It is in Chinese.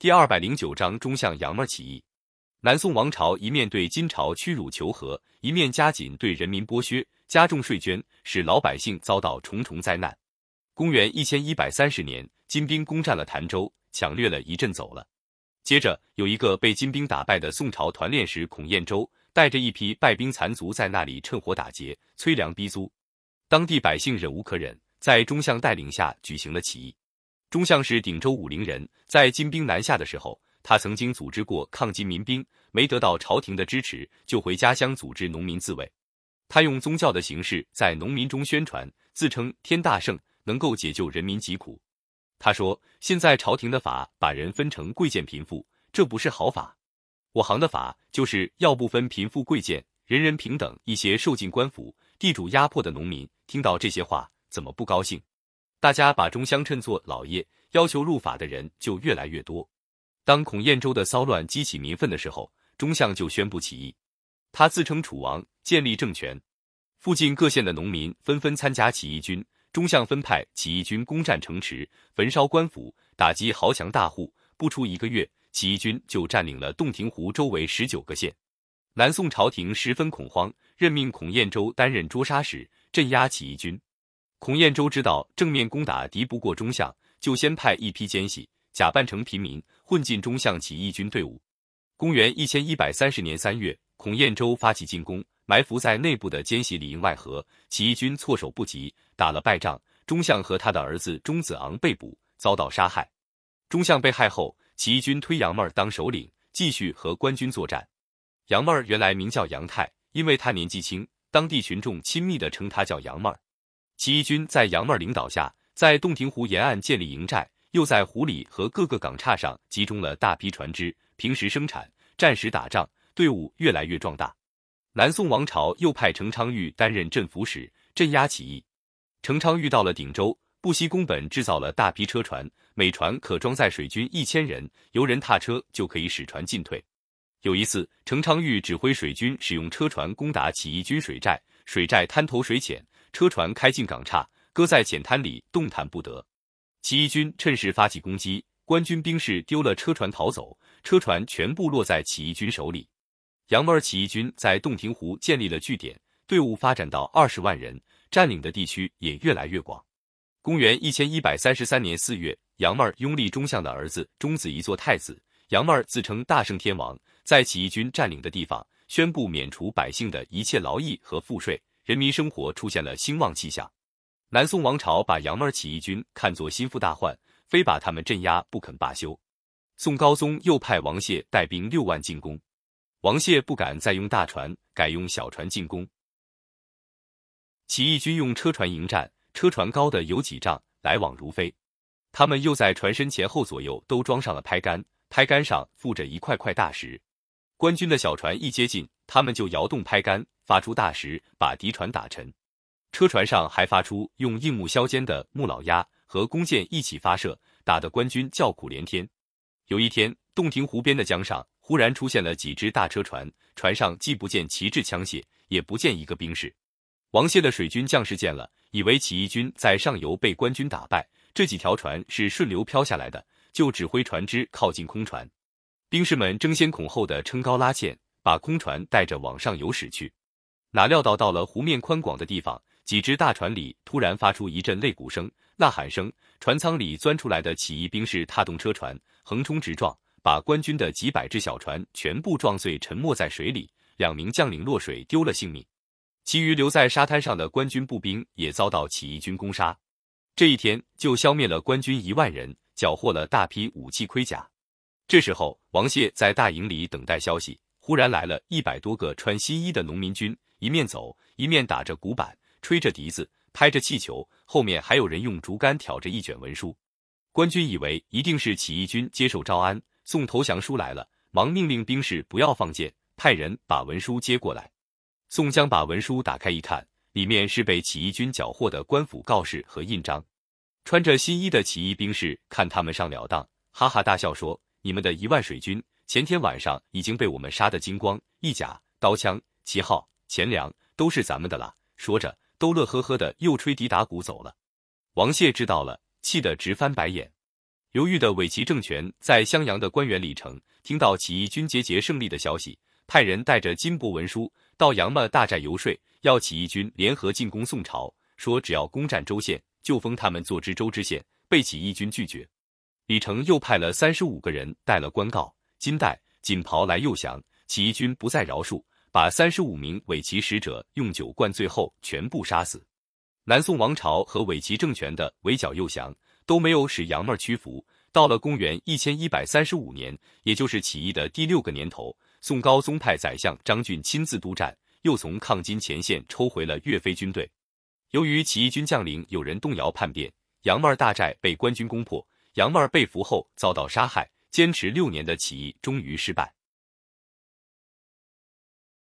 第二百零九章中相杨妹起义。南宋王朝一面对金朝屈辱求和，一面加紧对人民剥削，加重税捐，使老百姓遭到重重灾难。公元一千一百三十年，金兵攻占了潭州，抢掠了一阵走了。接着，有一个被金兵打败的宋朝团练使孔彦舟，带着一批败兵残卒在那里趁火打劫，催粮逼租。当地百姓忍无可忍，在中相带领下举行了起义。中相是鼎州武陵人，在金兵南下的时候，他曾经组织过抗金民兵，没得到朝廷的支持，就回家乡组织农民自卫。他用宗教的形式在农民中宣传，自称天大圣，能够解救人民疾苦。他说：“现在朝廷的法把人分成贵贱贫富，这不是好法。我行的法就是要不分贫富贵贱，人人平等。”一些受尽官府地主压迫的农民听到这些话，怎么不高兴？大家把中相称作老爷，要求入法的人就越来越多。当孔彦州的骚乱激起民愤的时候，中相就宣布起义。他自称楚王，建立政权。附近各县的农民纷纷参加起义军。中相分派起义军攻占城池，焚烧官府，打击豪强大户。不出一个月，起义军就占领了洞庭湖周围十九个县。南宋朝廷十分恐慌，任命孔彦州担任捉杀使，镇压起义军。孔彦周知道正面攻打敌不过中相，就先派一批奸细假扮成平民，混进中相起义军队伍。公元一千一百三十年三月，孔彦周发起进攻，埋伏在内部的奸细里应外合，起义军措手不及，打了败仗。中相和他的儿子钟子昂被捕，遭到杀害。中相被害后，起义军推杨妹儿当首领，继续和官军作战。杨妹儿原来名叫杨泰，因为她年纪轻，当地群众亲密地称她叫杨妹儿。起义军在杨妹领导下，在洞庭湖沿岸建立营寨，又在湖里和各个港岔上集中了大批船只，平时生产，战时打仗，队伍越来越壮大。南宋王朝又派程昌玉担任镇抚使，镇压起义。程昌玉到了鼎州，不惜工本制造了大批车船，每船可装载水军一千人，游人踏车就可以使船进退。有一次，程昌玉指挥水军使用车船攻打起义军水寨，水寨滩头水浅。车船开进港岔，搁在浅滩里，动弹不得。起义军趁势发起攻击，官军兵士丢了车船逃走，车船全部落在起义军手里。杨妹儿起义军在洞庭湖建立了据点，队伍发展到二十万人，占领的地区也越来越广。公元一千一百三十三年四月，杨妹儿拥立中相的儿子钟子仪做太子。杨妹儿自称大圣天王，在起义军占领的地方宣布免除百姓的一切劳役和赋税。人民生活出现了兴旺气象，南宋王朝把杨门起义军看作心腹大患，非把他们镇压不肯罢休。宋高宗又派王谢带兵六万进攻，王谢不敢再用大船，改用小船进攻。起义军用车船迎战，车船高的有几丈，来往如飞。他们又在船身前后左右都装上了拍杆，拍杆上附着一块块大石。官军的小船一接近，他们就摇动拍杆。发出大石，把敌船打沉。车船上还发出用硬木削尖的木老鸭和弓箭一起发射，打得官军叫苦连天。有一天，洞庭湖边的江上忽然出现了几只大车船，船上既不见旗帜枪械，也不见一个兵士。王谢的水军将士见了，以为起义军在上游被官军打败，这几条船是顺流飘下来的，就指挥船只靠近空船。兵士们争先恐后的撑高拉纤，把空船带着往上游驶去。哪料到到了湖面宽广的地方，几只大船里突然发出一阵擂鼓声、呐喊声，船舱里钻出来的起义兵士踏动车船，横冲直撞，把官军的几百只小船全部撞碎，沉没在水里。两名将领落水丢了性命，其余留在沙滩上的官军步兵也遭到起义军攻杀。这一天就消灭了官军一万人，缴获了大批武器盔甲。这时候，王谢在大营里等待消息，忽然来了一百多个穿新衣的农民军。一面走，一面打着鼓板，吹着笛子，拍着气球，后面还有人用竹竿挑着一卷文书。官军以为一定是起义军接受招安，送投降书来了，忙命令兵士不要放箭，派人把文书接过来。宋江把文书打开一看，里面是被起义军缴获的官府告示和印章。穿着新衣的起义兵士看他们上了当，哈哈大笑说：“你们的一万水军，前天晚上已经被我们杀得精光，义甲、刀枪、旗号。”钱粮都是咱们的了。说着，都乐呵呵的又吹笛打鼓走了。王谢知道了，气得直翻白眼。犹豫的伪齐政权在襄阳的官员李成听到起义军节节胜利的消息，派人带着金帛文书到杨么大寨游说，要起义军联合进攻宋朝，说只要攻占州县，就封他们做知州知县。被起义军拒绝。李成又派了三十五个人带了官告、金带、锦袍来诱降，起义军不再饶恕，把三十五名伪齐使者用酒灌醉后全部杀死。南宋王朝和伪齐政权的围剿诱降都没有使杨妹屈服。到了公元一千一百三十五年，也就是起义的第六个年头，宋高宗派宰相张俊亲自督战，又从抗金前线抽回了岳飞军队。由于起义军将领有人动摇叛变，杨妹大寨被官军攻破，杨妹被俘后遭到杀害。坚持六年的起义终于失败。